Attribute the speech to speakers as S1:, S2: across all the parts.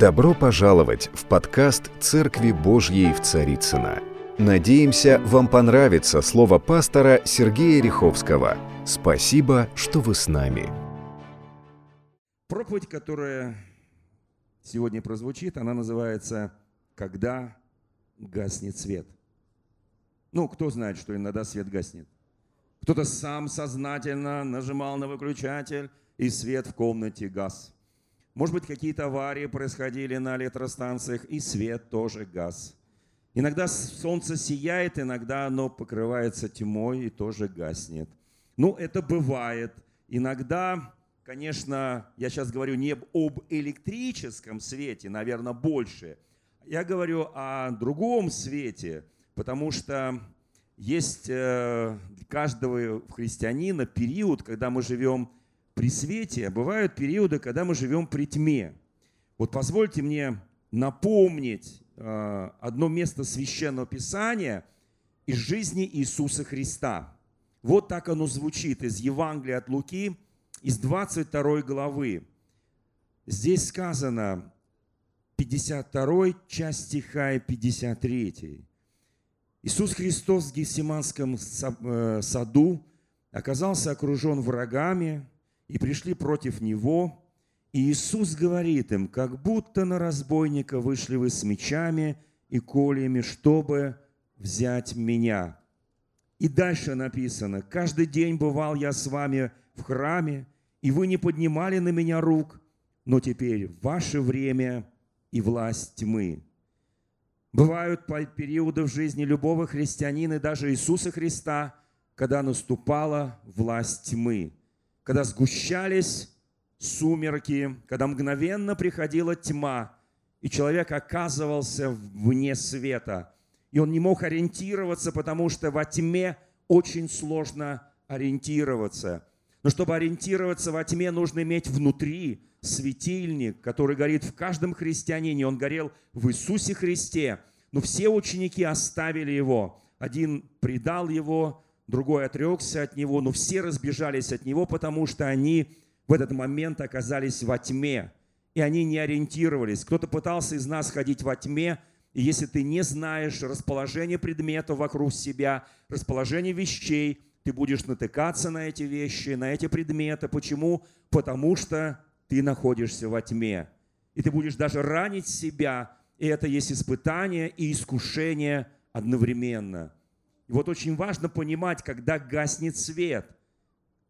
S1: Добро пожаловать в подкаст «Церкви Божьей в Царицына. Надеемся, вам понравится слово пастора Сергея Риховского. Спасибо, что вы с нами.
S2: Проповедь, которая сегодня прозвучит, она называется «Когда гаснет свет». Ну, кто знает, что иногда свет гаснет? Кто-то сам сознательно нажимал на выключатель, и свет в комнате гас. Может быть, какие-то аварии происходили на электростанциях, и свет тоже газ. Иногда солнце сияет, иногда оно покрывается тьмой и тоже гаснет. Ну, это бывает. Иногда, конечно, я сейчас говорю не об электрическом свете, наверное, больше. Я говорю о другом свете, потому что есть э, каждого христианина период, когда мы живем при свете, бывают периоды, когда мы живем при тьме. Вот позвольте мне напомнить э, одно место священного писания из жизни Иисуса Христа. Вот так оно звучит из Евангелия от Луки, из 22 главы. Здесь сказано 52 часть стиха и 53. Иисус Христос в Гефсиманском э, саду оказался окружен врагами, и пришли против него. И Иисус говорит им, как будто на разбойника вышли вы с мечами и кольями, чтобы взять меня. И дальше написано, каждый день бывал я с вами в храме, и вы не поднимали на меня рук, но теперь ваше время и власть тьмы. Бывают периоды в жизни любого христианина, даже Иисуса Христа, когда наступала власть тьмы когда сгущались сумерки, когда мгновенно приходила тьма, и человек оказывался вне света. И он не мог ориентироваться, потому что во тьме очень сложно ориентироваться. Но чтобы ориентироваться во тьме, нужно иметь внутри светильник, который горит в каждом христианине. Он горел в Иисусе Христе. Но все ученики оставили его. Один предал его, другой отрекся от него, но все разбежались от него, потому что они в этот момент оказались во тьме, и они не ориентировались. Кто-то пытался из нас ходить во тьме, и если ты не знаешь расположение предметов вокруг себя, расположение вещей, ты будешь натыкаться на эти вещи, на эти предметы. Почему? Потому что ты находишься во тьме. И ты будешь даже ранить себя, и это есть испытание и искушение одновременно – и вот очень важно понимать, когда гаснет свет,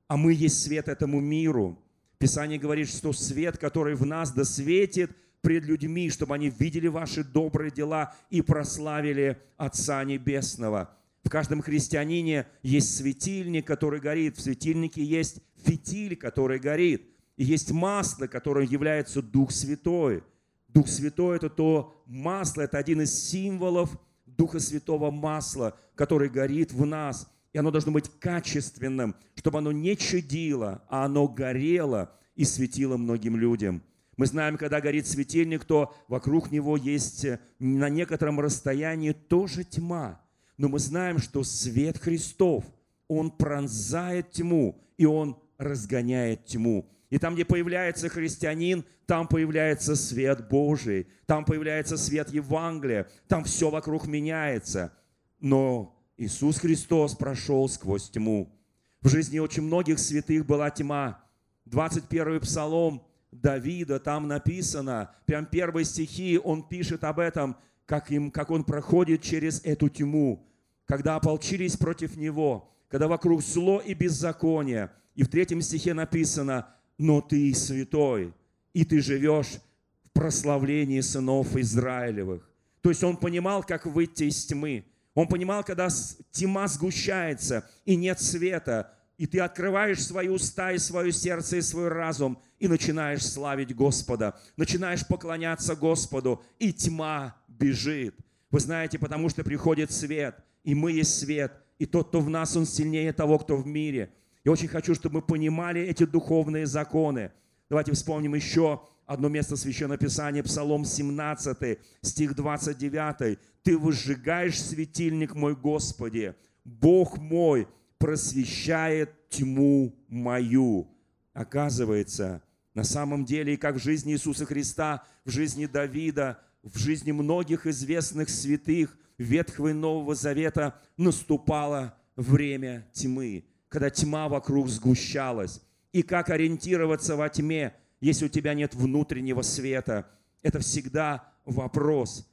S2: а мы есть свет этому миру. Писание говорит, что свет, который в нас досветит пред людьми, чтобы они видели ваши добрые дела и прославили Отца Небесного. В каждом христианине есть светильник, который горит. В светильнике есть фитиль, который горит. И есть масло, которое является Дух Святой. Дух Святой – это то масло, это один из символов – Духа Святого масла, который горит в нас. И оно должно быть качественным, чтобы оно не чадило, а оно горело и светило многим людям. Мы знаем, когда горит светильник, то вокруг него есть э, на некотором расстоянии тоже тьма. Но мы знаем, что свет Христов, он пронзает тьму, и он разгоняет тьму. И там, где появляется христианин, там появляется свет Божий, там появляется свет Евангелия, там все вокруг меняется. Но Иисус Христос прошел сквозь тьму. В жизни очень многих святых была тьма. 21 псалом Давида, там написано, прям первые стихи, он пишет об этом, как, им, как он проходит через эту тьму, когда ополчились против него, когда вокруг зло и беззаконие. И в третьем стихе написано – но ты святой, и ты живешь в прославлении сынов Израилевых. То есть он понимал, как выйти из тьмы. Он понимал, когда тьма сгущается и нет света, и ты открываешь свои уста и свое сердце и свой разум, и начинаешь славить Господа, начинаешь поклоняться Господу, и тьма бежит. Вы знаете, потому что приходит свет, и мы есть свет, и тот, кто в нас, он сильнее того, кто в мире. Я очень хочу, чтобы мы понимали эти духовные законы. Давайте вспомним еще одно место Священного Писания, Псалом 17, стих 29. «Ты выжигаешь светильник мой, Господи, Бог мой просвещает тьму мою». Оказывается, На самом деле, и как в жизни Иисуса Христа, в жизни Давида, в жизни многих известных святых Ветхого и Нового Завета наступало время тьмы, когда тьма вокруг сгущалась. И как ориентироваться во тьме, если у тебя нет внутреннего света? Это всегда вопрос.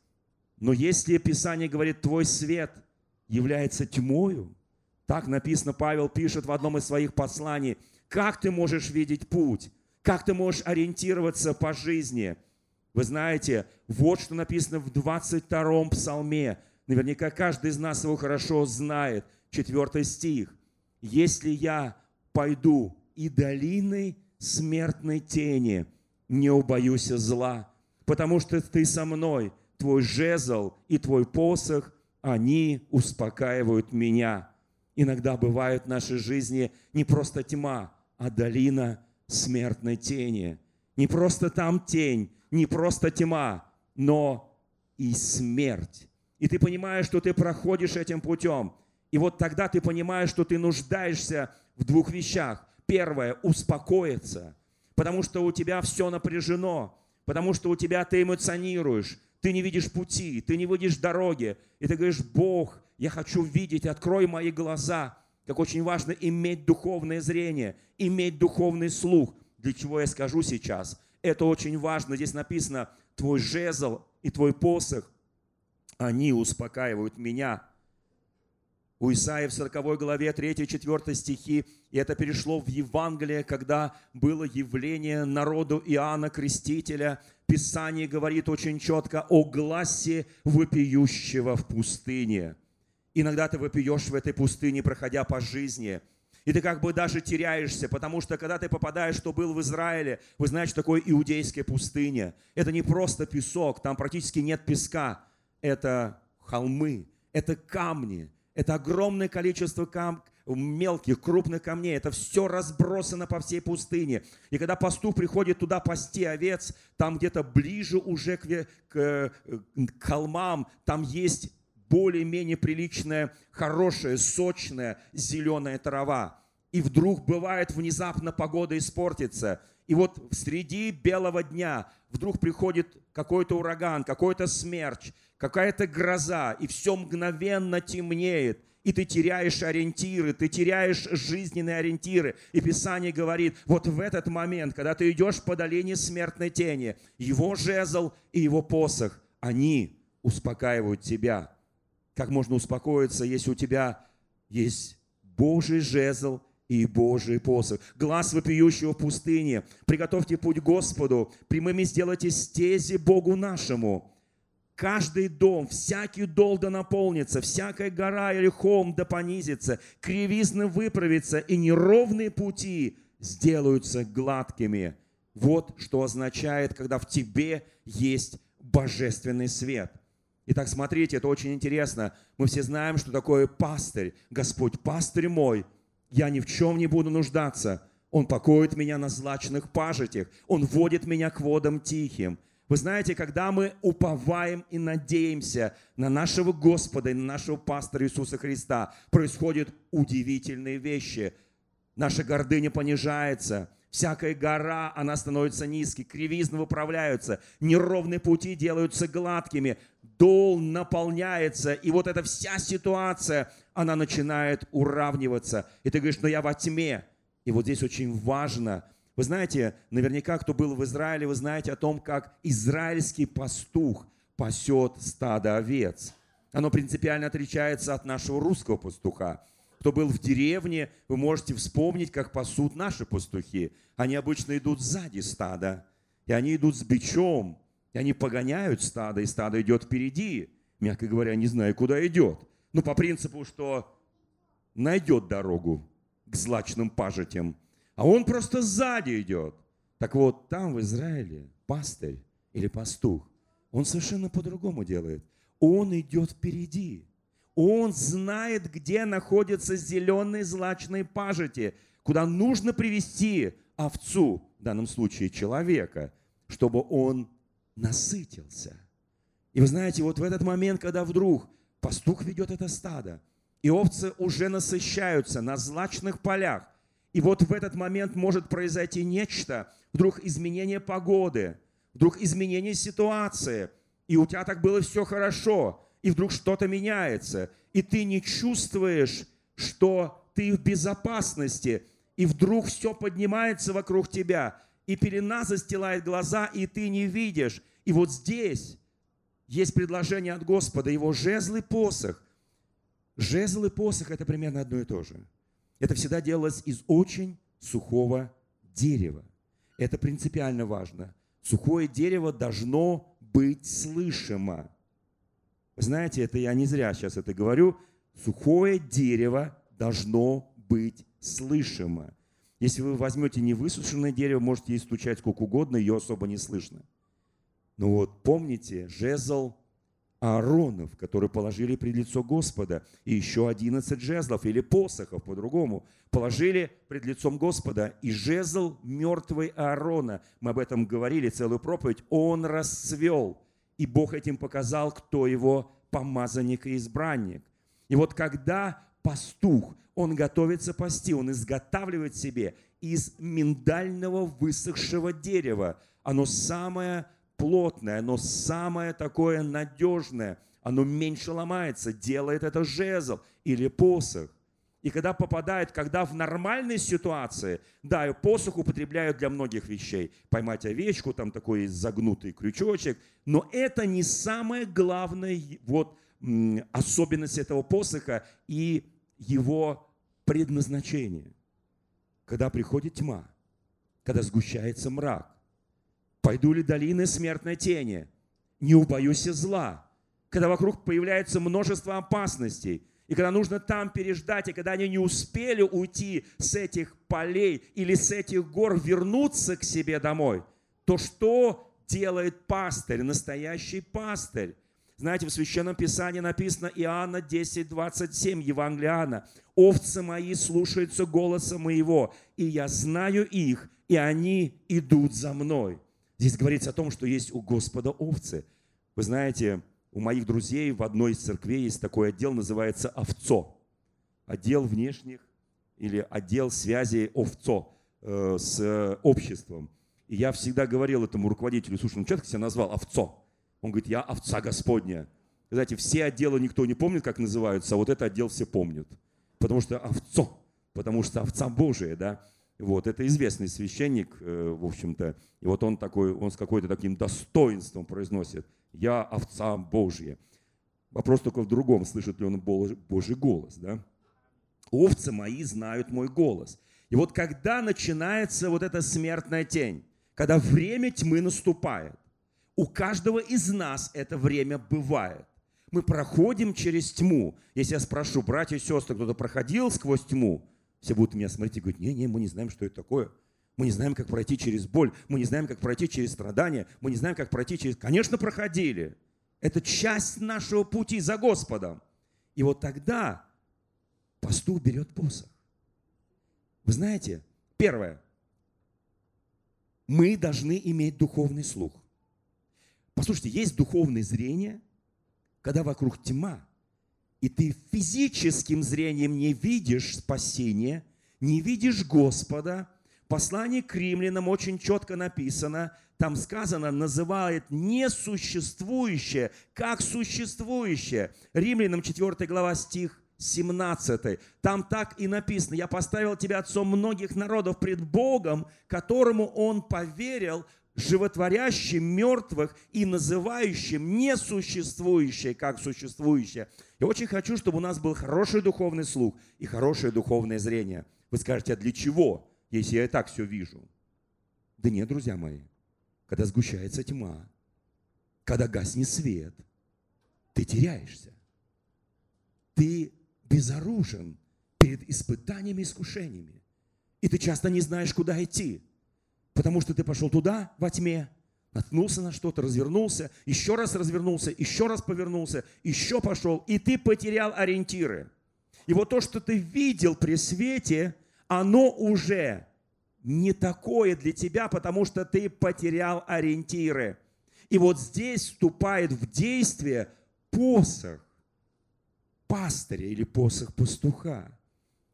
S2: Но если Писание говорит, твой свет является тьмою, так написано, Павел пишет в одном из своих посланий, как ты можешь видеть путь? Как ты можешь ориентироваться по жизни? Вы знаете, вот что написано в 22-м псалме. Наверняка каждый из нас его хорошо знает. Четвертый стих. «Если я пойду и долиной смертной тени, не убоюсь зла, потому что ты со мной, твой жезл и твой посох, они успокаивают меня». Иногда бывает в нашей жизни не просто тьма, а долина смертной тени. Не просто там тень, не просто тьма, но и смерть. И ты понимаешь, что ты проходишь этим путем. И вот тогда ты понимаешь, что ты нуждаешься в двух вещах. Первое – успокоиться, потому что у тебя все напряжено, потому что у тебя ты эмоционируешь, ты не видишь пути, ты не видишь дороги, и ты говоришь, Бог, я хочу видеть, открой мои глаза, как очень важно иметь духовное зрение, иметь духовный слух. Для чего я скажу сейчас? Это очень важно. Здесь написано, твой жезл и твой посох, они успокаивают меня. У Исаия в 40 главе 3-4 стихи, и это перешло в Евангелие, когда было явление народу Иоанна Крестителя. Писание говорит очень четко о гласе вопиющего в пустыне – Иногда ты вопиешь в этой пустыне, проходя по жизни. И ты как бы даже теряешься, потому что когда ты попадаешь, что был в Израиле, вы знаете, такое иудейская пустыня. Это не просто песок, там практически нет песка. Это холмы, это камни, это огромное количество кам мелких, крупных камней. Это все разбросано по всей пустыне. И когда пастух приходит туда пасти овец, там где-то ближе уже к, к, к холмам, там есть более-менее приличная, хорошая, сочная зеленая трава. И вдруг бывает внезапно погода испортится. И вот среди белого дня вдруг приходит какой-то ураган, какой-то смерч, какая-то гроза, и все мгновенно темнеет и ты теряешь ориентиры, ты теряешь жизненные ориентиры. И Писание говорит, вот в этот момент, когда ты идешь по долине смертной тени, его жезл и его посох, они успокаивают тебя. Как можно успокоиться, если у тебя есть Божий жезл и Божий посох. Глаз вопиющего в пустыне. Приготовьте путь Господу. Прямыми сделайте стези Богу нашему. Каждый дом, всякий дол да наполнится, всякая гора или холм да понизится, кривизны выправится, и неровные пути сделаются гладкими. Вот что означает, когда в тебе есть божественный свет – Итак, смотрите, это очень интересно. Мы все знаем, что такое пастырь. Господь, пастырь мой, я ни в чем не буду нуждаться. Он покоит меня на злачных пажитях. Он водит меня к водам тихим. Вы знаете, когда мы уповаем и надеемся на нашего Господа и на нашего пастора Иисуса Христа, происходят удивительные вещи. Наша гордыня понижается, всякая гора, она становится низкой, кривизны выправляются, неровные пути делаются гладкими, дол наполняется, и вот эта вся ситуация, она начинает уравниваться. И ты говоришь, но я во тьме. И вот здесь очень важно, вы знаете, наверняка, кто был в Израиле, вы знаете о том, как израильский пастух пасет стадо овец. Оно принципиально отличается от нашего русского пастуха. Кто был в деревне, вы можете вспомнить, как пасут наши пастухи. Они обычно идут сзади стада, и они идут с бичом, и они погоняют стадо, и стадо идет впереди. Мягко говоря, не знаю, куда идет. Но по принципу, что найдет дорогу к злачным пажитям. А он просто сзади идет. Так вот, там в Израиле пастырь или пастух, он совершенно по-другому делает. Он идет впереди. Он знает, где находятся зеленые злачные пажити, куда нужно привести овцу, в данном случае человека, чтобы он насытился. И вы знаете, вот в этот момент, когда вдруг пастух ведет это стадо, и овцы уже насыщаются на злачных полях, И вот в этот момент может произойти нечто, вдруг изменение погоды, вдруг изменение ситуации, и у тебя так было все хорошо, и вдруг что-то меняется, и ты не чувствуешь, что ты в безопасности, и вдруг все поднимается вокруг тебя, и пелена застилает глаза, и ты не видишь. И вот здесь есть предложение от Господа, его жезл и посох. Жезл и посох – это примерно одно и то же. Это всегда делалось из очень сухого дерева. Это принципиально важно. Сухое дерево должно быть слышимо. Знаете, это я не зря сейчас это говорю. Сухое дерево должно быть слышимо. Если вы возьмете невысушенное дерево, можете ей стучать сколько угодно, ее особо не слышно. Но вот помните, жезл Ааронов, который положили пред лицо Господа, и еще 11 жезлов или посохов по-другому положили пред лицом Господа, и жезл мертвый Аарона, мы об этом говорили целую проповедь, он расцвел, и Бог этим показал, кто его помазанник и избранник. И вот когда пастух, он готовится пасти, он изготавливает себе из миндального высохшего дерева. Оно самое плотное, оно самое такое надежное, оно меньше ломается, делает это жезл или посох. И когда попадает, когда в нормальной ситуации, да, и посох употребляют для многих вещей. Поймать овечку, там такой загнутый крючочек. Но это не самая главная вот, особенность этого посоха и его предназначение. Когда приходит тьма, когда сгущается мрак, Пойду ли долины смертной тени? Не убоюсь зла. Когда вокруг появляется множество опасностей, и когда нужно там переждать, и когда они не успели уйти с этих полей или с этих гор, вернуться к себе домой, то что делает пастырь, настоящий пастырь? Знаете, в Священном Писании написано Иоанна 10, 27, Евангелиана. «Овцы мои слушаются голоса моего, и я знаю их, и они идут за мной». Здесь говорится о том, что есть у Господа овцы. Вы знаете, у моих друзей в одной из церквей есть такой отдел, называется овцо. Отдел внешних или отдел связи овцо э, с обществом. И я всегда говорил этому руководителю, слушай, ну ты себя назвал овцо? Он говорит, я овца Господня. Знаете, все отделы никто не помнит, как называются, а вот этот отдел все помнят. Потому что овцо, потому что овца Божия, да. Вот, это известный священник, э, в общем-то, и вот он такой, он с какой-то таким достоинством произносит, я овца Божья. Вопрос только в другом, слышит ли он Божий голос, да? Овцы мои знают мой голос. И вот когда начинается вот эта смертная тень, когда время тьмы наступает, у каждого из нас это время бывает. Мы проходим через тьму. Если я спрошу, братья и сестры, кто-то проходил сквозь тьму, все будут меня смотреть и говорить, не-не, мы не знаем, что это такое. Мы не знаем, как пройти через боль. Мы не знаем, как пройти через страдания. Мы не знаем, как пройти через... Конечно, проходили. Это часть нашего пути за Господом. И вот тогда пастух берет посох. Вы знаете, первое, мы должны иметь духовный слух. Послушайте, есть духовное зрение, когда вокруг тьма, и ты физическим зрением не видишь спасения, не видишь Господа, послание к римлянам очень четко написано, там сказано, называет несуществующее, как существующее. Римлянам 4 глава стих 17. Там так и написано, я поставил тебя отцом многих народов пред Богом, которому он поверил, животворящим мертвых и называющим несуществующее как существующее. Я очень хочу, чтобы у нас был хороший духовный слух и хорошее духовное зрение. Вы скажете, а для чего, если я и так все вижу? Да нет, друзья мои, когда сгущается тьма, когда гаснет свет, ты теряешься. Ты безоружен перед испытаниями и искушениями. И ты часто не знаешь, куда идти. Потому что ты пошел туда, во тьме, наткнулся на что-то, развернулся, еще раз развернулся, еще раз повернулся, еще пошел, и ты потерял ориентиры. И вот то, что ты видел при свете, оно уже не такое для тебя, потому что ты потерял ориентиры. И вот здесь вступает в действие посох пастыря или посох пастуха.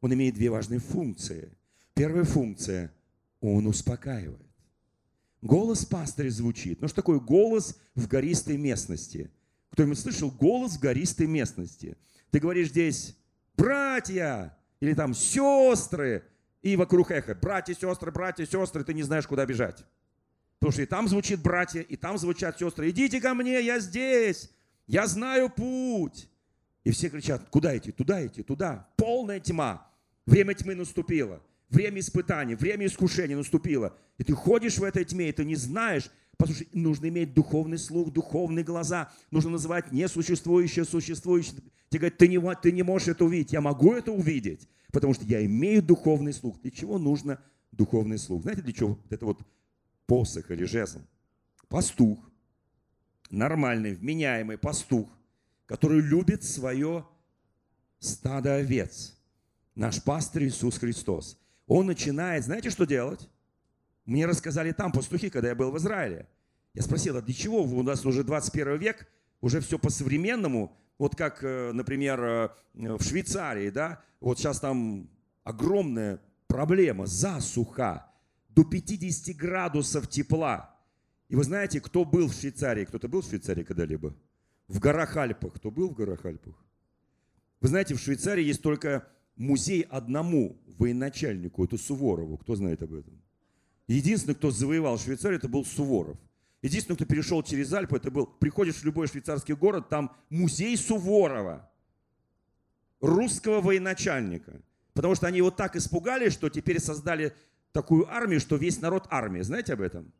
S2: Он имеет две важные функции – Первая функция – он успокаивает. Голос пастыря звучит. Ну что такое голос в гористой местности? Кто-нибудь слышал голос в гористой местности? Ты говоришь здесь «братья» или там «сестры», и вокруг эхо «братья, сестры, братья, сестры», ты не знаешь, куда бежать. Потому что и там звучит братья, и там звучат сестры. «Идите ко мне, я здесь, я знаю путь». И все кричат «куда идти, туда идти, туда». Полная тьма. Время тьмы наступило. Время испытаний, время искушения наступило. И ты ходишь в этой тьме, и ты не знаешь. Послушай, нужно иметь духовный слух, духовные глаза. Нужно называть несуществующее существующее. Тебе говорят, ты не, ты не можешь это увидеть. Я могу это увидеть, потому что я имею духовный слух. Для чего нужно духовный слух? Знаете, для чего? Это вот посох или жезл. Пастух, нормальный, вменяемый пастух, который любит свое стадо овец. Наш пастырь Иисус Христос – он начинает, знаете, что делать? Мне рассказали там пастухи, когда я был в Израиле. Я спросил, а для чего у нас уже 21 век, уже все по-современному, вот как, э, например, э, в Швейцарии, да, вот сейчас там огромная проблема, засуха, до 50 градусов тепла. И вы знаете, кто был в Швейцарии? Кто-то был в Швейцарии когда-либо? В горах Альпах. Кто был в горах Альпах? Вы знаете, в Швейцарии есть только музей одному военачальнику, это Суворову. Кто знает об этом? Единственный, кто завоевал Швейцарию, это был Суворов. Единственный, кто перешел через Альпы, это был, приходишь в любой швейцарский город, там музей Суворова, русского военачальника. Потому что они его так испугали, что теперь создали такую армию, что весь народ армия. Знаете об этом?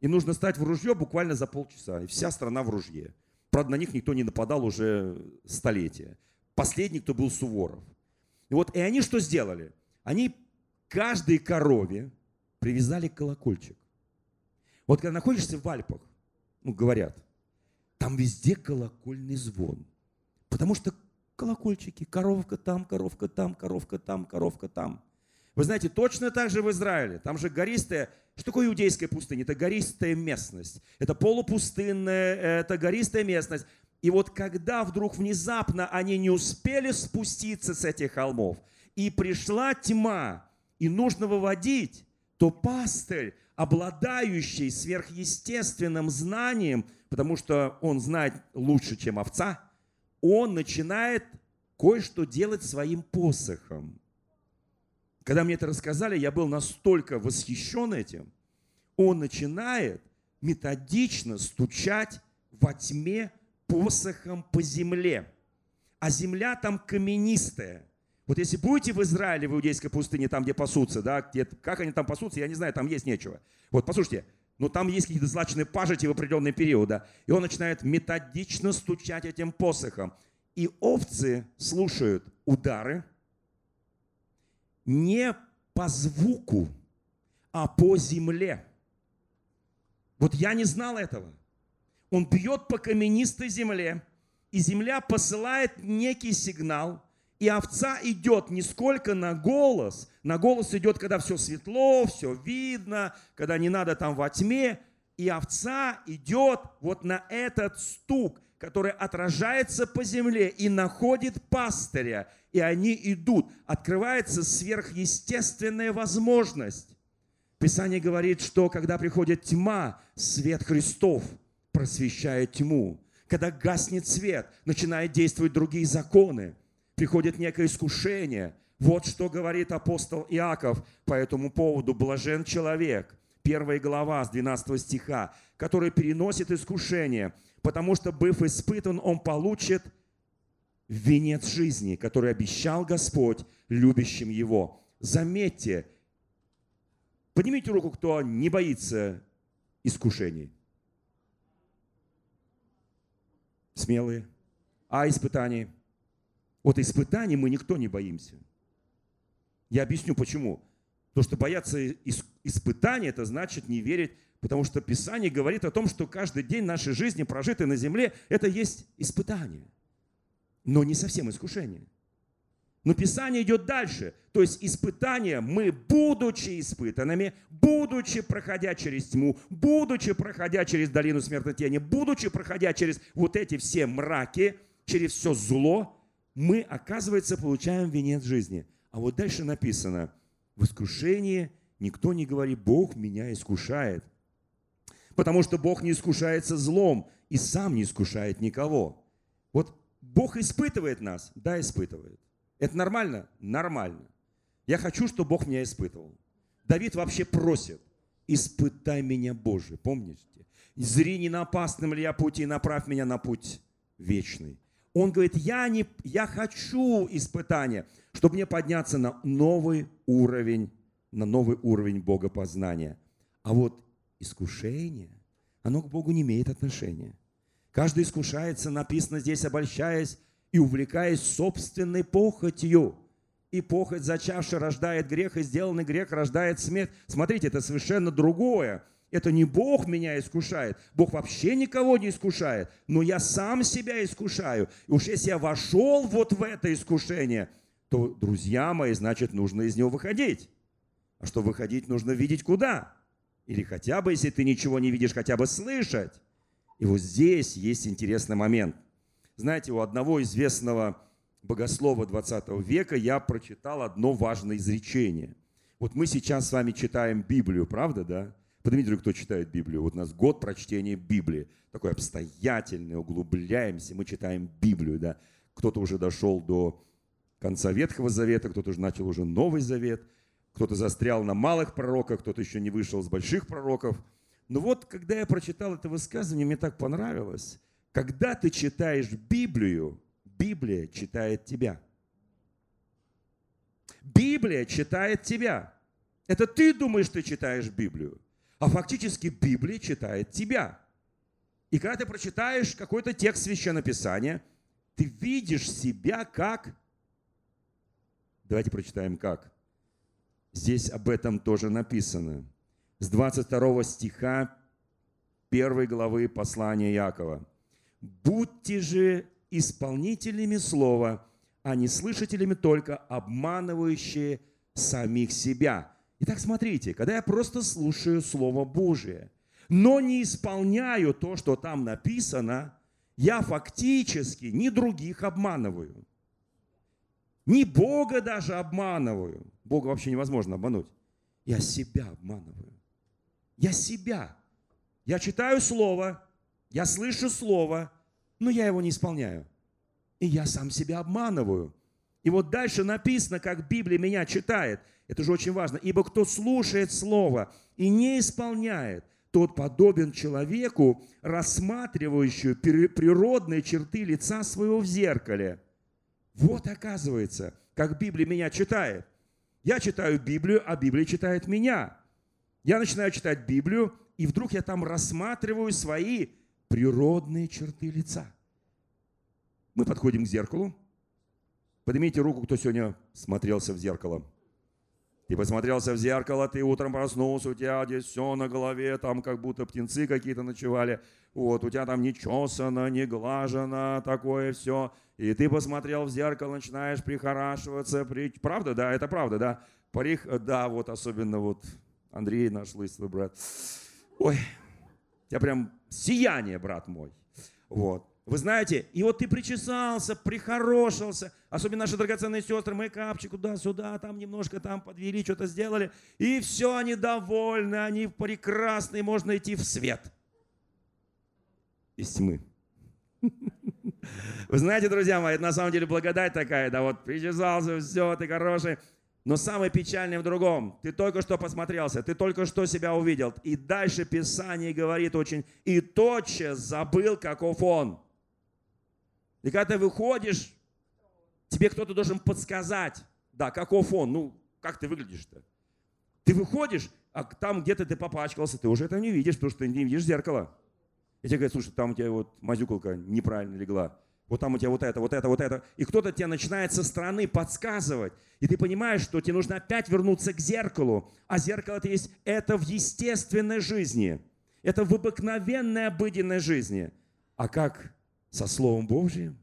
S2: И нужно стать в ружье буквально за полчаса. И вся страна в ружье. Правда, на них никто не нападал уже столетия. Последний, кто был Суворов – и вот и они что сделали? Они каждой корове привязали колокольчик. Вот когда находишься в Альпах, ну, говорят, там везде колокольный звон. Потому что колокольчики, коровка там, коровка там, коровка там, коровка там. Вы знаете, точно так же в Израиле. Там же гористая, что такое иудейская пустыня? Это гористая местность. Это полупустынная, это гористая местность. И вот когда вдруг внезапно они не успели спуститься с этих холмов, и пришла тьма, и нужно выводить, то пастырь, обладающий сверхъестественным знанием, потому что он знает лучше, чем овца, он начинает кое-что делать своим посохом. Когда мне это рассказали, я был настолько восхищен этим. Он начинает методично стучать во тьме посохом по земле. А земля там каменистая. Вот если будете в Израиле, в Иудейской пустыне, там, где пасутся, да, где, как они там пасутся, я не знаю, там есть нечего. Вот, послушайте, но там есть какие-то злачные пажити в определенный период, и он начинает методично стучать этим посохом. И овцы слушают удары не по звуку, а по земле. Вот я не знал этого. Он бьет по каменистой земле, и земля посылает некий сигнал, и овца идет не сколько на голос, на голос идет, когда все светло, все видно, когда не надо там во тьме, и овца идет вот на этот стук, который отражается по земле и находит пастыря, и они идут. Открывается сверхъестественная возможность. Писание говорит, что когда приходит тьма, свет Христов – просвещает тьму. Когда гаснет свет, начинают действовать другие законы. Приходит некое искушение. Вот что говорит апостол Иаков по этому поводу. Блажен человек, первая глава с 12 стиха, который переносит искушение, потому что, быв испытан, он получит венец жизни, который обещал Господь любящим его. Заметьте, поднимите руку, кто не боится искушений. смелые. А испытаний? Вот испытаний мы никто не боимся. Я объясню почему. То, что бояться испытаний, это значит не верить, потому что Писание говорит о том, что каждый день нашей жизни, прожитый на земле, это есть испытание. Но не совсем искушение. Но Писание идет дальше. То есть испытания мы, будучи испытанными, будучи проходя через тьму, будучи проходя через долину смертной тени, будучи проходя через вот эти все мраки, через все зло, мы, оказывается, получаем венец жизни. А вот дальше написано, В искушении никто не говорит, Бог меня искушает. Потому что Бог не искушается злом и сам не искушает никого. Вот Бог испытывает нас? Да, испытывает. Это нормально? Нормально. Я хочу, чтобы Бог меня испытывал. Давид вообще просит, испытай меня, Боже, помните? Зри, не на опасном ли я пути, направь меня на путь вечный. Он говорит, я, не, я хочу испытания, чтобы мне подняться на новый уровень, на новый уровень богопознания. А вот искушение, оно к Богу не имеет отношения. Каждый искушается, написано здесь, обольщаясь и увлекаясь собственной похотью. И похоть, зачавшая, рождает грех, и сделанный грех рождает смерть. Смотрите, это совершенно другое. Это не Бог меня искушает. Бог вообще никого не искушает. Но я сам себя искушаю. И уж если я вошел вот в это искушение, то, друзья мои, значит, нужно из него выходить. А что выходить, нужно видеть куда. Или хотя бы, если ты ничего не видишь, хотя бы слышать. И вот здесь есть интересный момент. Знаете, у одного известного богослова 20 века я прочитал одно важное изречение. Вот мы сейчас с вами читаем Библию, правда, да? Поднимите руку, кто читает Библию. Вот у нас год прочтения Библии. Такой обстоятельный, углубляемся, мы читаем Библию, да. Кто-то уже дошел до конца Ветхого Завета, кто-то уже начал уже Новый Завет, кто-то застрял на малых пророках, кто-то еще не вышел с больших пророков. Но вот, когда я прочитал это высказывание, мне так понравилось. Когда ты читаешь Библию, Библия читает тебя. Библия читает тебя. Это ты думаешь, ты читаешь Библию, а фактически Библия читает тебя. И когда ты прочитаешь какой-то текст Священного Писания, ты видишь себя как... Давайте прочитаем как. Здесь об этом тоже написано. С 22 стиха 1 главы послания Якова. «Будьте же исполнителями слова, а не слышателями только, обманывающие самих себя». Итак, смотрите, когда я просто слушаю Слово Божие, но не исполняю то, что там написано, я фактически не других обманываю. Не Бога даже обманываю. Бога вообще невозможно обмануть. Я себя обманываю. Я себя. Я читаю Слово, я слышу Слово, но я его не исполняю. И я сам себя обманываю. И вот дальше написано, как Библия меня читает. Это же очень важно. Ибо кто слушает Слово и не исполняет, тот подобен человеку, рассматривающему природные черты лица своего в зеркале. Вот оказывается, как Библия меня читает. Я читаю Библию, а Библия читает меня. Я начинаю читать Библию, и вдруг я там рассматриваю свои природные черты лица. Мы подходим к зеркалу. Поднимите руку, кто сегодня смотрелся в зеркало. Ты посмотрелся в зеркало, ты утром проснулся, у тебя здесь все на голове, там как будто птенцы какие-то ночевали. Вот, у тебя там не чесано, не глажено, такое все. И ты посмотрел в зеркало, начинаешь прихорашиваться. При... Правда, да, это правда, да? Парих, да, вот особенно вот Андрей наш лысый брат. Ой, я прям сияние, брат мой. Вот. Вы знаете, и вот ты причесался, прихорошился, особенно наши драгоценные сестры, мейкапчик туда-сюда, там немножко там подвели, что-то сделали, и все, они довольны, они прекрасные, можно идти в свет. Из тьмы. Вы знаете, друзья мои, это на самом деле благодать такая, да, вот причесался, все, ты хороший. Но самое печальное в другом. Ты только что посмотрелся, ты только что себя увидел. И дальше Писание говорит очень, и тотчас забыл, каков он. И когда ты выходишь, тебе кто-то должен подсказать, да, каков он, ну, как ты выглядишь-то. Ты выходишь, а там где-то ты попачкался, ты уже это не видишь, потому что ты не видишь зеркало. И тебе говорят, слушай, там у тебя вот мазюкалка неправильно легла. Вот там у тебя вот это, вот это, вот это. И кто-то тебе начинает со стороны подсказывать. И ты понимаешь, что тебе нужно опять вернуться к зеркалу. А зеркало это есть это в естественной жизни. Это в обыкновенной обыденной жизни. А как со Словом Божьим.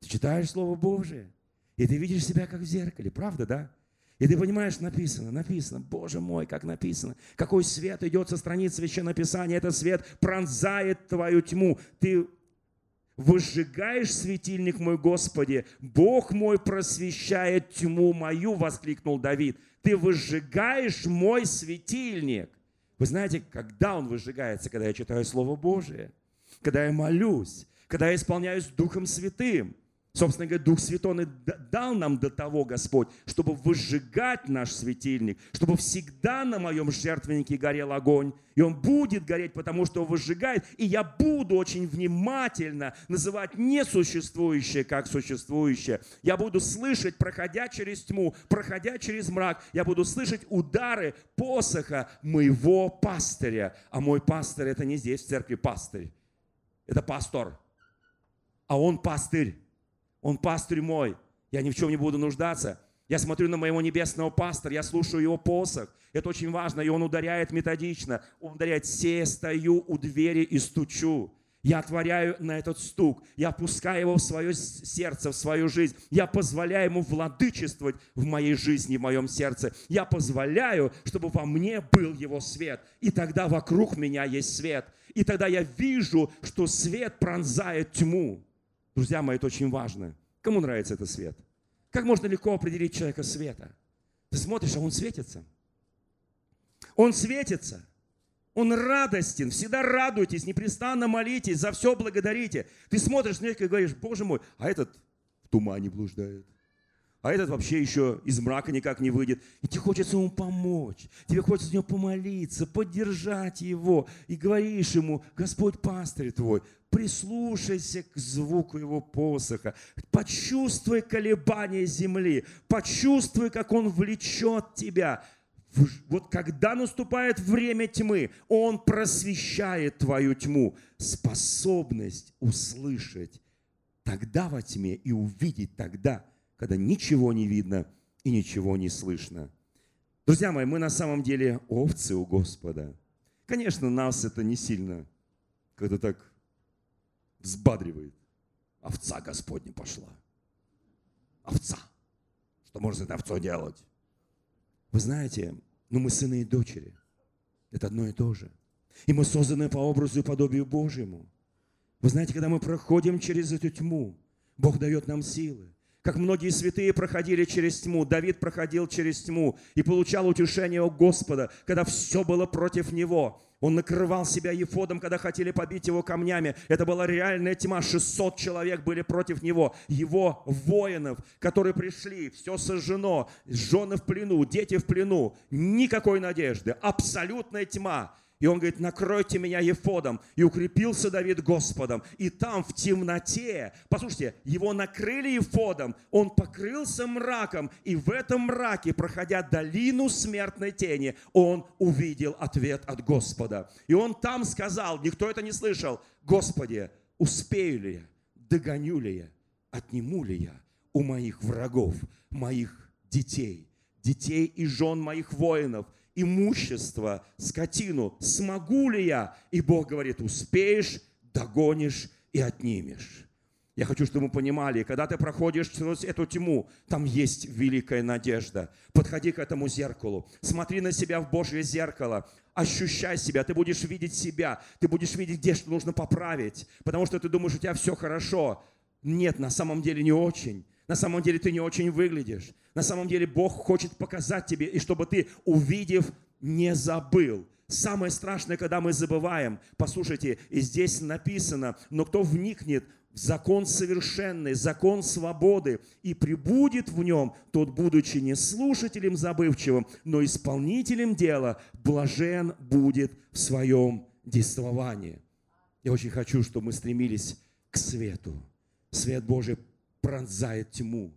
S2: Ты читаешь Слово Божие, и ты видишь себя как в зеркале, правда, да? И ты понимаешь, написано, написано, Боже мой, как написано, какой свет идет со страниц Священного Писания, этот свет пронзает твою тьму. Ты выжигаешь светильник мой, Господи, Бог мой просвещает тьму мою, воскликнул Давид. Ты выжигаешь мой светильник. Вы знаете, когда он выжигается? Когда я читаю Слово Божие, когда я молюсь, когда я исполняюсь Духом Святым. Собственно говоря, Дух Святой Он и дал нам до того, Господь, чтобы выжигать наш светильник, чтобы всегда на моем жертвеннике горел огонь. И он будет гореть, потому что выжигает. И я буду очень внимательно называть несуществующее как существующее. Я буду слышать, проходя через тьму, проходя через мрак, я буду слышать удары посоха моего пастыря. А мой пастырь – это не здесь, в церкви пастырь. Это пастор. А он пастырь. Он пастырь мой. Я ни в чем не буду нуждаться. Я смотрю на моего небесного пастора, я слушаю его посох. Это очень важно, и он ударяет методично. Он ударяет, все стою у двери и стучу. Я отворяю на этот стук, я пускаю его в свое сердце, в свою жизнь. Я позволяю ему владычествовать в моей жизни, в моем сердце. Я позволяю, чтобы во мне был его свет. И тогда вокруг меня есть свет. И тогда я вижу, что свет пронзает тьму. Друзья мои, это очень важно. Кому нравится этот свет? Как можно легко определить человека света? Ты смотришь, а он светится. Он светится. Он радостен. Всегда радуйтесь, непрестанно молитесь, за все благодарите. Ты смотришь на них и говоришь, Боже мой, а этот в тумане блуждает а этот вообще еще из мрака никак не выйдет. И тебе хочется ему помочь, тебе хочется него помолиться, поддержать его. И говоришь ему, Господь пастырь твой, прислушайся к звуку его посоха, почувствуй колебания земли, почувствуй, как он влечет тебя. Вот когда наступает время тьмы, Он просвещает твою тьму. Способность услышать тогда во тьме и увидеть тогда – когда ничего не видно и ничего не слышно. Друзья мои, мы на самом деле овцы у Господа. Конечно, нас это не сильно когда так взбадривает. Овца Господня пошла. Овца. Что можно с этой делать? Вы знаете, ну мы сыны и дочери. Это одно и то же. И мы созданы по образу и подобию Божьему. Вы знаете, когда мы проходим через эту тьму, Бог дает нам силы как многие святые проходили через тьму. Давид проходил через тьму и получал утешение у Господа, когда все было против него. Он накрывал себя ефодом, когда хотели побить его камнями. Это была реальная тьма. 600 человек были против него. Его воинов, которые пришли, все сожжено, жены в плену, дети в плену. Никакой надежды. Абсолютная тьма. И он говорит, накройте меня ефодом. И укрепился Давид Господом. И там в темноте, послушайте, его накрыли ефодом, он покрылся мраком. И в этом мраке, проходя долину смертной тени, он увидел ответ от Господа. И он там сказал, никто это не слышал, Господи, успею ли я, догоню ли я, отниму ли я у моих врагов, моих детей, детей и жен моих воинов – имущество, скотину, смогу ли я? И Бог говорит, успеешь, догонишь и отнимешь. Я хочу, чтобы мы понимали, когда ты проходишь через эту тьму, там есть великая надежда. Подходи к этому зеркалу, смотри на себя в Божье зеркало, ощущай себя, ты будешь видеть себя, ты будешь видеть, где что нужно поправить, потому что ты думаешь, у тебя все хорошо. Нет, на самом деле не очень. На самом деле ты не очень выглядишь. На самом деле Бог хочет показать тебе, и чтобы ты, увидев, не забыл. Самое страшное, когда мы забываем. Послушайте, и здесь написано, но кто вникнет в закон совершенный, закон свободы, и прибудет в нем, тот, будучи не слушателем забывчивым, но исполнителем дела, блажен будет в своем действовании. Я очень хочу, чтобы мы стремились к свету. Свет Божий пронзает тьму.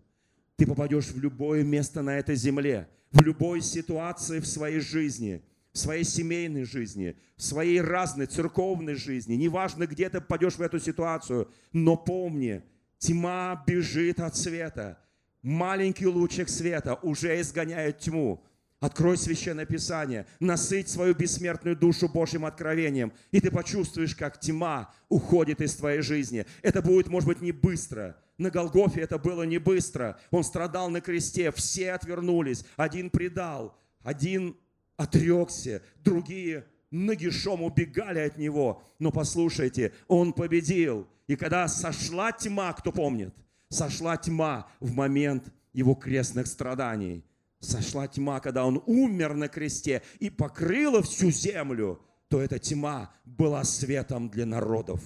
S2: Ты попадешь в любое место на этой земле, в любой ситуации в своей жизни, в своей семейной жизни, в своей разной церковной жизни. Неважно, где ты попадешь в эту ситуацию, но помни, тьма бежит от света. Маленький лучик света уже изгоняет тьму. Открой Священное Писание, насыть свою бессмертную душу Божьим откровением, и ты почувствуешь, как тьма уходит из твоей жизни. Это будет, может быть, не быстро. На Голгофе это было не быстро. Он страдал на кресте, все отвернулись. Один предал, один отрекся, другие нагишом убегали от него. Но послушайте, он победил. И когда сошла тьма, кто помнит, сошла тьма в момент его крестных страданий. Сошла тьма, когда он умер на кресте и покрыла всю землю, то эта тьма была светом для народов.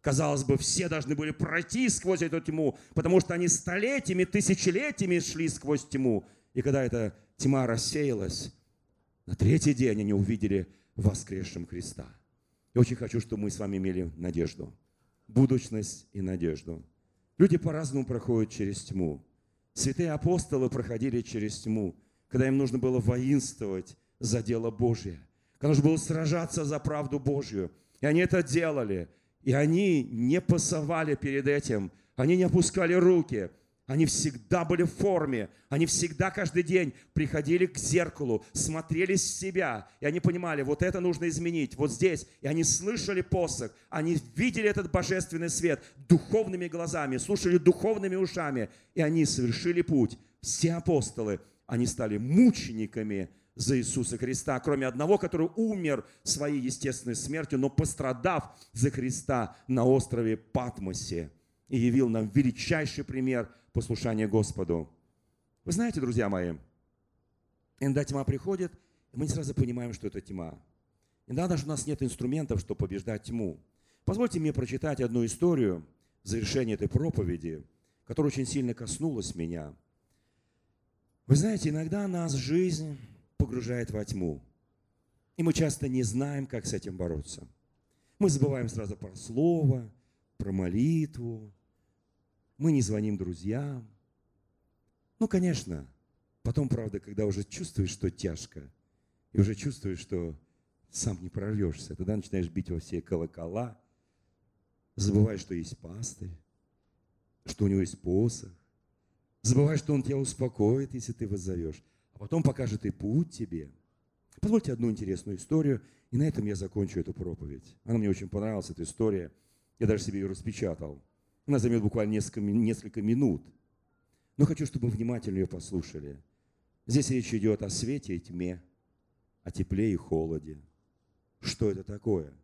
S2: Казалось бы, все должны были пройти сквозь эту тьму, потому что они столетиями, тысячелетиями шли сквозь тьму. И когда эта тьма рассеялась, на третий день они увидели воскресшим Христа. И очень хочу, чтобы мы с вами имели надежду, будущность и надежду. Люди по-разному проходят через тьму. Святые апостолы проходили через тьму, когда им нужно было воинствовать за дело Божье, когда нужно было сражаться за правду Божью. И они это делали. И они не пасовали перед этим, они не опускали руки, они всегда были в форме, они всегда каждый день приходили к зеркалу, смотрели с себя, и они понимали, вот это нужно изменить, вот здесь. И они слышали посох, они видели этот божественный свет духовными глазами, слушали духовными ушами, и они совершили путь. Все апостолы, они стали мучениками за Иисуса Христа, кроме одного, который умер своей естественной смертью, но пострадав за Христа на острове Патмосе и явил нам величайший пример послушания Господу. Вы знаете, друзья мои, иногда тьма приходит, и мы не сразу понимаем, что это тьма. Иногда даже у нас нет инструментов, чтобы побеждать тьму. Позвольте мне прочитать одну историю в завершении этой проповеди, которая очень сильно коснулась меня. Вы знаете, иногда нас жизнь погружает во тьму, и мы часто не знаем, как с этим бороться. Мы забываем сразу про слово, про молитву, мы не звоним друзьям. Ну, конечно, потом, правда, когда уже чувствуешь, что тяжко, и уже чувствуешь, что сам не прорвешься, тогда начинаешь бить во все колокола, забываешь, что есть пастырь, что у него есть посох, забываешь, что он тебя успокоит, если ты воззовешь, потом покажет и путь тебе. Позвольте одну интересную историю, и на этом я закончу эту проповедь. Она мне очень понравилась, эта история. Я даже себе ее распечатал. Она займет буквально несколько, несколько минут. Но хочу, чтобы вы внимательно ее послушали. Здесь речь идет о свете и тьме, о тепле и холоде. Что это такое?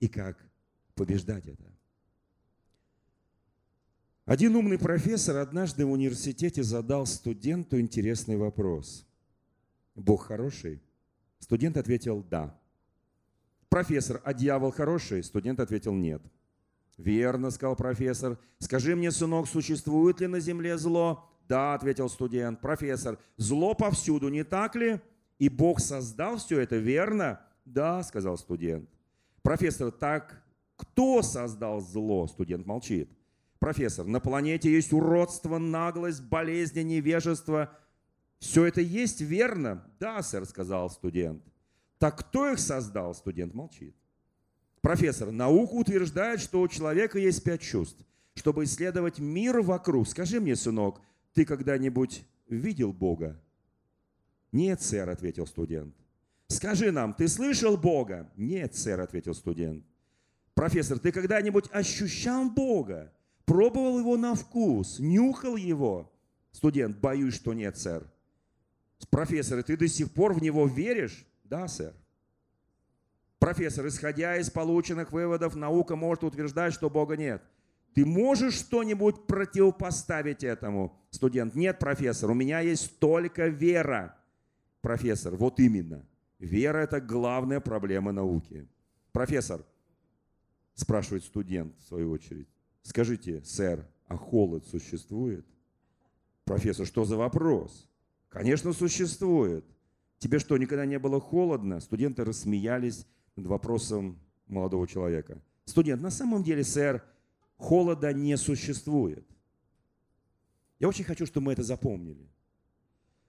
S2: И как побеждать это? Один умный профессор однажды в университете задал студенту интересный вопрос. Бог хороший? Студент ответил «да». Профессор, а дьявол хороший? Студент ответил «нет». Верно, сказал профессор. Скажи мне, сынок, существует ли на земле зло? Да, ответил студент. Профессор, зло повсюду, не так ли? И Бог создал все это, верно? Да, сказал студент. Профессор, так кто создал зло? Студент молчит. Профессор, на планете есть уродство, наглость, болезни, невежество. Все это есть, верно? Да, сэр, сказал студент. Так кто их создал? Студент молчит. Профессор, наука утверждает, что у человека есть пять чувств. Чтобы исследовать мир вокруг, скажи мне, сынок, ты когда-нибудь видел Бога? Нет, сэр, ответил студент. Скажи нам, ты слышал Бога? Нет, сэр, ответил студент. Профессор, ты когда-нибудь ощущал Бога? Пробовал его на вкус? Нюхал его? Студент, боюсь, что нет, сэр. Профессор, ты до сих пор в него веришь? Да, сэр. Профессор, исходя из полученных выводов, наука может утверждать, что Бога нет. Ты можешь что-нибудь противопоставить этому? Студент, нет, профессор, у меня есть только вера. Профессор, вот именно. Вера – это главная проблема науки. Профессор, спрашивает студент в свою очередь, скажите, сэр, а холод существует? Профессор, что за вопрос? Конечно, существует. Тебе что, никогда не было холодно? Студенты рассмеялись над вопросом молодого человека. Студент, на самом деле, сэр, холода не существует. Я очень хочу, чтобы мы это запомнили.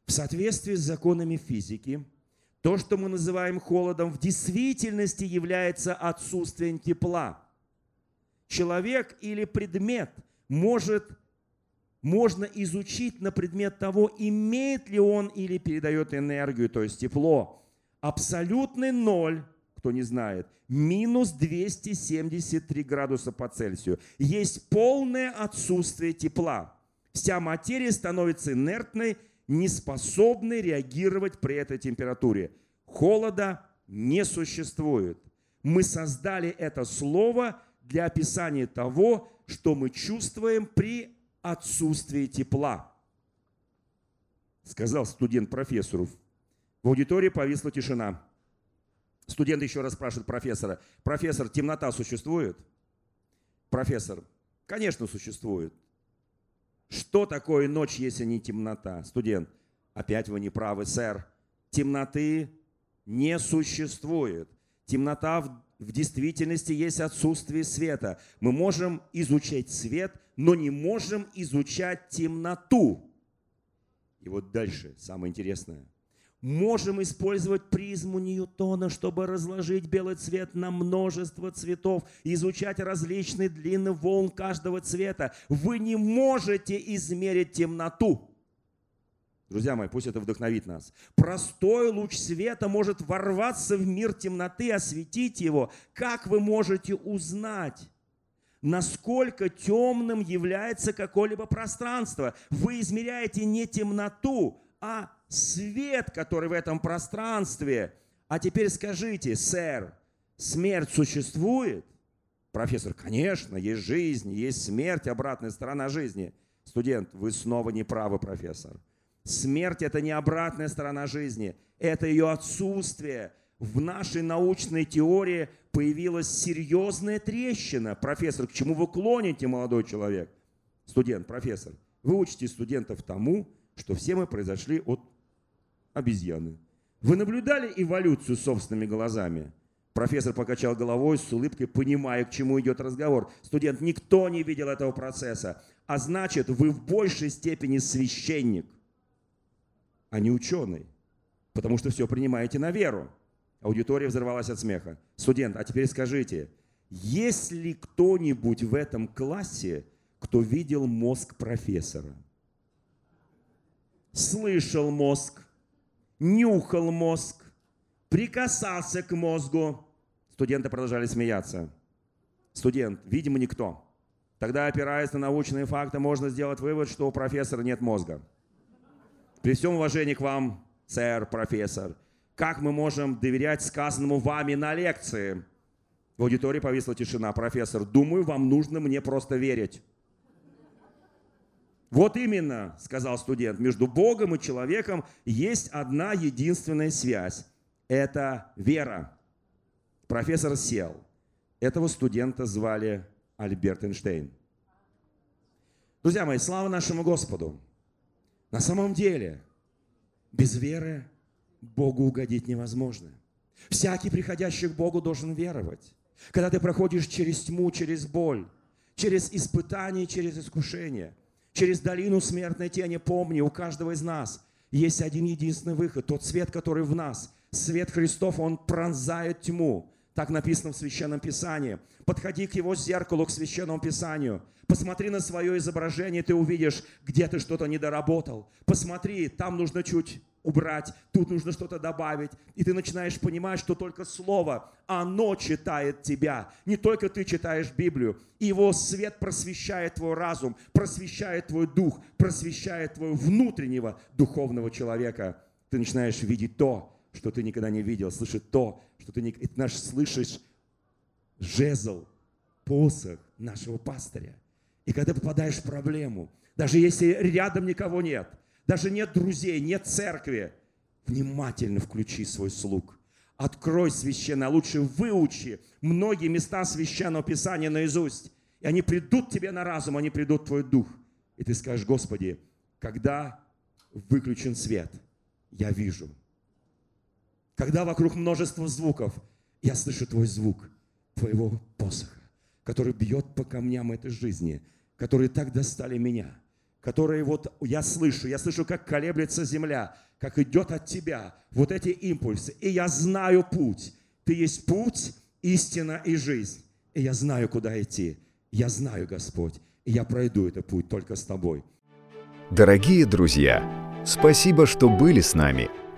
S2: В соответствии с законами физики, то, что мы называем холодом, в действительности является отсутствием тепла. Человек или предмет может, можно изучить на предмет того, имеет ли он или передает энергию, то есть тепло. Абсолютный ноль кто не знает, минус 273 градуса по Цельсию. Есть полное отсутствие тепла. Вся материя становится инертной, неспособной реагировать при этой температуре. Холода не существует. Мы создали это слово для описания того, что мы чувствуем при отсутствии тепла. Сказал студент профессору. В аудитории повисла тишина. Студент еще раз спрашивает профессора. Профессор, темнота существует? Профессор, конечно, существует. Что такое ночь, если не темнота? Студент, опять вы не правы, сэр. Темноты не существует. Темнота в, действительности есть отсутствие света. Мы можем изучать свет, но не можем изучать темноту. И вот дальше самое интересное можем использовать призму Ньютона, чтобы разложить белый цвет на множество цветов, изучать различные длины волн каждого цвета. Вы не можете измерить темноту. Друзья мои, пусть это вдохновит нас. Простой луч света может ворваться в мир темноты, осветить его. Как вы можете узнать, насколько темным является какое-либо пространство? Вы измеряете не темноту, а свет, который в этом пространстве. А теперь скажите, сэр, смерть существует? Профессор, конечно, есть жизнь, есть смерть, обратная сторона жизни. Студент, вы снова не правы, профессор. Смерть – это не обратная сторона жизни, это ее отсутствие. В нашей научной теории появилась серьезная трещина. Профессор, к чему вы клоните, молодой человек? Студент, профессор, вы учите студентов тому, что все мы произошли от обезьяны. Вы наблюдали эволюцию собственными глазами? Профессор покачал головой с улыбкой, понимая, к чему идет разговор. Студент, никто не видел этого процесса. А значит, вы в большей степени священник, а не ученый. Потому что все принимаете на веру. Аудитория взорвалась от смеха. Студент, а теперь скажите, есть ли кто-нибудь в этом классе, кто видел мозг профессора? Слышал мозг, нюхал мозг, прикасался к мозгу. Студенты продолжали смеяться. Студент, видимо, никто. Тогда, опираясь на научные факты, можно сделать вывод, что у профессора нет мозга. При всем уважении к вам, сэр, профессор, как мы можем доверять сказанному вами на лекции? В аудитории повисла тишина. Профессор, думаю, вам нужно мне просто верить. Вот именно, сказал студент, между Богом и человеком есть одна единственная связь. Это вера. Профессор сел. Этого студента звали Альберт Эйнштейн. Друзья мои, слава нашему Господу. На самом деле, без веры Богу угодить невозможно. Всякий, приходящий к Богу, должен веровать. Когда ты проходишь через тьму, через боль, через испытания, через искушение – через долину смертной тени, помни, у каждого из нас есть один единственный выход, тот свет, который в нас. Свет Христов, он пронзает тьму. Так написано в Священном Писании. Подходи к его зеркалу, к Священному Писанию. Посмотри на свое изображение, ты увидишь, где ты что-то недоработал. Посмотри, там нужно чуть убрать, тут нужно что-то добавить. И ты начинаешь понимать, что только Слово, оно читает тебя. Не только ты читаешь Библию. И его свет просвещает твой разум, просвещает твой дух, просвещает твоего внутреннего духовного человека. Ты начинаешь видеть то, что ты никогда не видел, слышать то, что ты, не... ты наш слышишь жезл, посох нашего пастыря. И когда попадаешь в проблему, даже если рядом никого нет – даже нет друзей, нет церкви, внимательно включи свой слух. Открой священное, а лучше выучи многие места священного писания наизусть. И они придут тебе на разум, они придут в твой дух. И ты скажешь, Господи, когда выключен свет, я вижу. Когда вокруг множество звуков, я слышу твой звук, твоего посоха, который бьет по камням этой жизни, которые так достали меня – которые вот я слышу, я слышу, как колеблется земля, как идет от тебя вот эти импульсы. И я знаю путь. Ты есть путь, истина и жизнь. И я знаю, куда идти. Я знаю, Господь. И я пройду этот путь только с тобой.
S1: Дорогие друзья, спасибо, что были с нами.